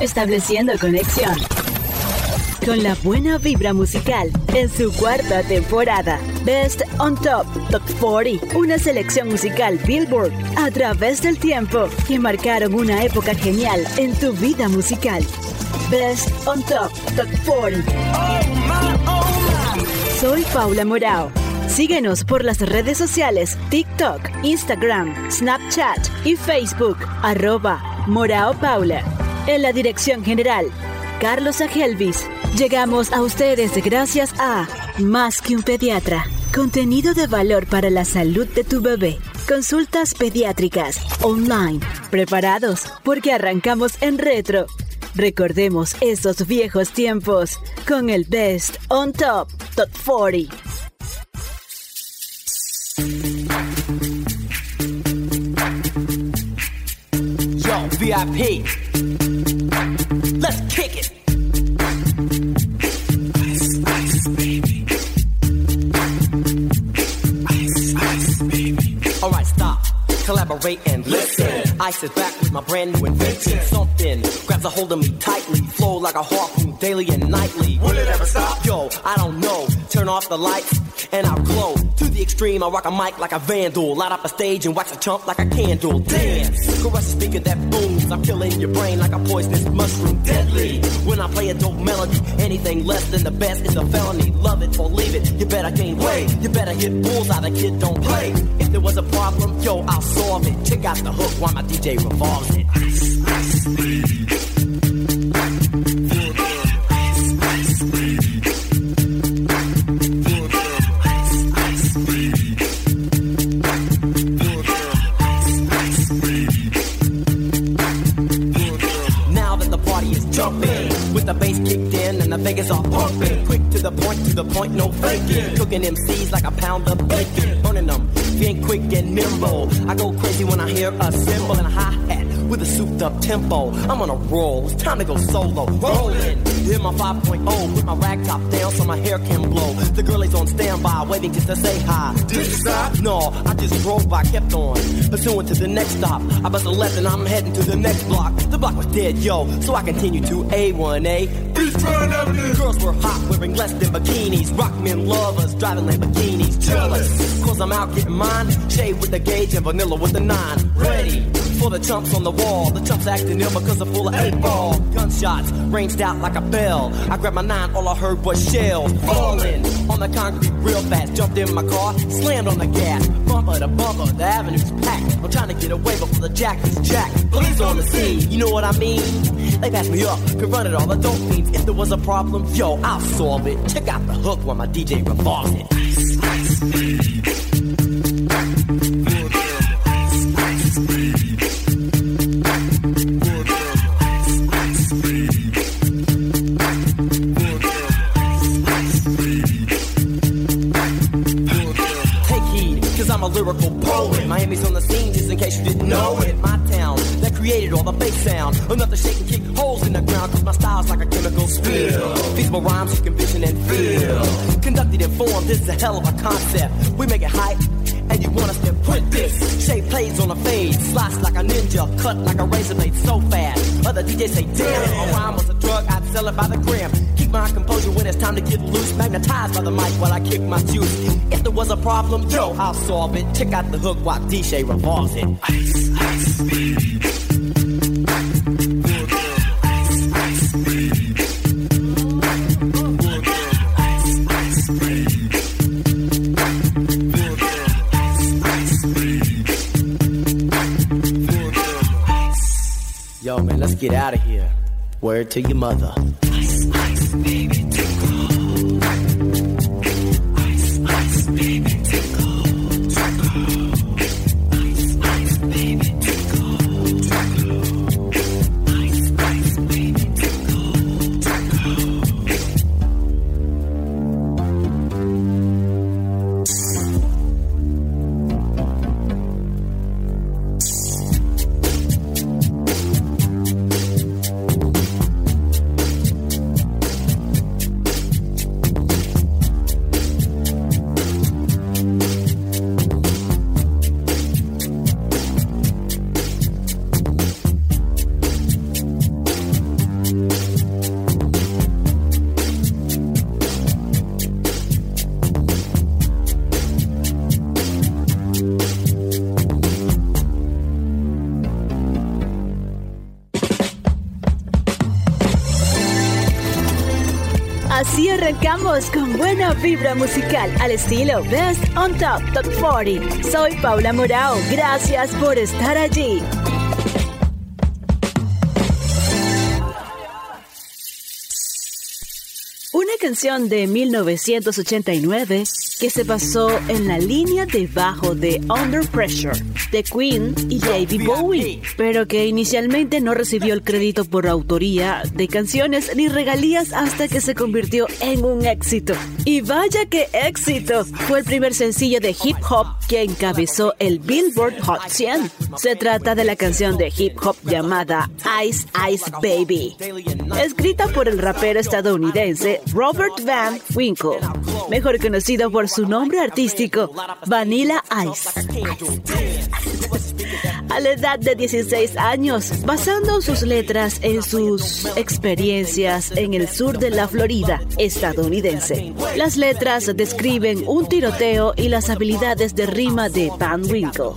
Estableciendo conexión con la buena vibra musical en su cuarta temporada. Best on Top Top 40, una selección musical Billboard a través del tiempo que marcaron una época genial en tu vida musical. Best on Top Top 40. Soy Paula Morao. Síguenos por las redes sociales TikTok, Instagram, Snapchat y Facebook, arroba Morao Paula. En la dirección general, Carlos Agelvis. Llegamos a ustedes gracias a Más que un pediatra. Contenido de valor para la salud de tu bebé. Consultas pediátricas online. Preparados porque arrancamos en retro. Recordemos esos viejos tiempos con el Best on Top Top 40. Yo, VIP. Let's kick it. Ice, ice, baby. Ice, ice, baby. All right, stop. Collaborate and listen. I sit back with my brand new invention. Something grabs a hold of me tightly. Flow like a harpoon daily and nightly. Will it ever stop? Yo, I don't know. Turn off the lights and I'll glow. To the extreme, I rock a mic like a vandal. Light up a stage and wax a chump like a candle. Dance. Caress a speaker that booms. I'm killing your brain like a poisonous mushroom. Deadly. When I play a dope melody, anything less than the best is a felony. Love it or leave it. You better gain weight. You better hit bullseye. The kid don't play. If there was a problem, yo, I'll solve it. Check out the hook while my DJ revolves it. Point, no faking. Cooking MCs like a pound of bacon. Burning them, being quick and nimble. I go crazy when I hear a cymbal and a hi hat with a souped up tempo. I'm on a roll, it's time to go solo. Rolling, hit my 5.0, put my rag top down so my hair can blow. The girl is on standby, waiting just to say hi. Did you stop? No, I just drove by, kept on. Pursuing to the next stop. I bust a left and I'm heading to the next block. The block was dead, yo, so I continue to A1A. Girls were hot, wearing less than bikinis. Rock men lovers, driving Lamborghinis. Jealous, cause I'm out getting mine. Shade with the gauge and vanilla with the nine. Ready for the chumps on the wall. The chumps acting ill because they're full of eight ball. Gunshots ranged out like a bell. I grabbed my nine, all I heard was shells falling on the concrete real fast. Jumped in my car, slammed on the gas. Bumper to bumper, the avenue's packed. I'm trying to get away before the jack is jacked. Police on the scene, you know what I mean? They passed me up, could run it all, I don't fiends. If there was a problem, yo, I'll solve it. Check out the hook while my DJ revolves it. Ice, ice, cause I'm a lyrical poet. Miami's on the scene, just in case you didn't know it. My town that created all the bass sound. Enough to shake and kick holes in the ground, cause my style's like a chemical spill. Feasible rhymes you can vision and feel. Conducted in form, this is a hell of a concept. We make it hype. And you want us to print this Shape plays on a fade Slice like a ninja Cut like a razor blade so fast Other DJs say damn a rhyme was a sell it by the gram. Keep my composure when it's time to get loose. Magnetized by the mic while I kick my juice. If there was a problem, yo, I'll solve it. Check out the hook while DJ revolves it. Ice, ice, baby Yo, man, let's get out of here. Word to your mother. Arrancamos con buena vibra musical al estilo Best on Top Top 40. Soy Paula Morao. Gracias por estar allí. Canción de 1989 que se basó en la línea debajo de Under Pressure de Queen y David Bowie, pero que inicialmente no recibió el crédito por autoría de canciones ni regalías hasta que se convirtió en un éxito. Y vaya que éxito, fue el primer sencillo de hip hop que encabezó el Billboard Hot 100. Se trata de la canción de hip hop llamada Ice Ice Baby, escrita por el rapero estadounidense Robert Van Winkle, mejor conocido por su nombre artístico Vanilla Ice. A la edad de 16 años, basando sus letras en sus experiencias en el sur de la Florida estadounidense. Las letras describen un tiroteo y las habilidades de rima de Van Winkle.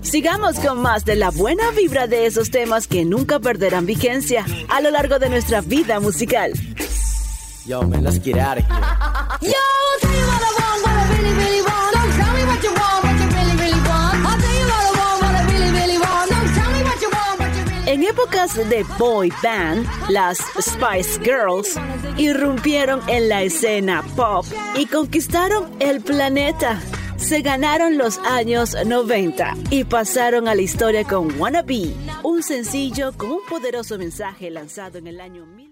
Sigamos con más de la buena vibra de esos temas que nunca perderán vigencia a lo largo de nuestra vida musical. Yo, man, let's get out of here. Yo, I'll tell you what I want, what I really, really want. Don't tell me what you want, what you really, really want. I'll tell you what I want, what I really, really want. Don't tell me what you want, what you really En épocas de boy band, las Spice Girls irrumpieron en la escena pop y conquistaron el planeta. Se ganaron los años 90 y pasaron a la historia con Wannabe, un sencillo con un poderoso mensaje lanzado en el año 1000.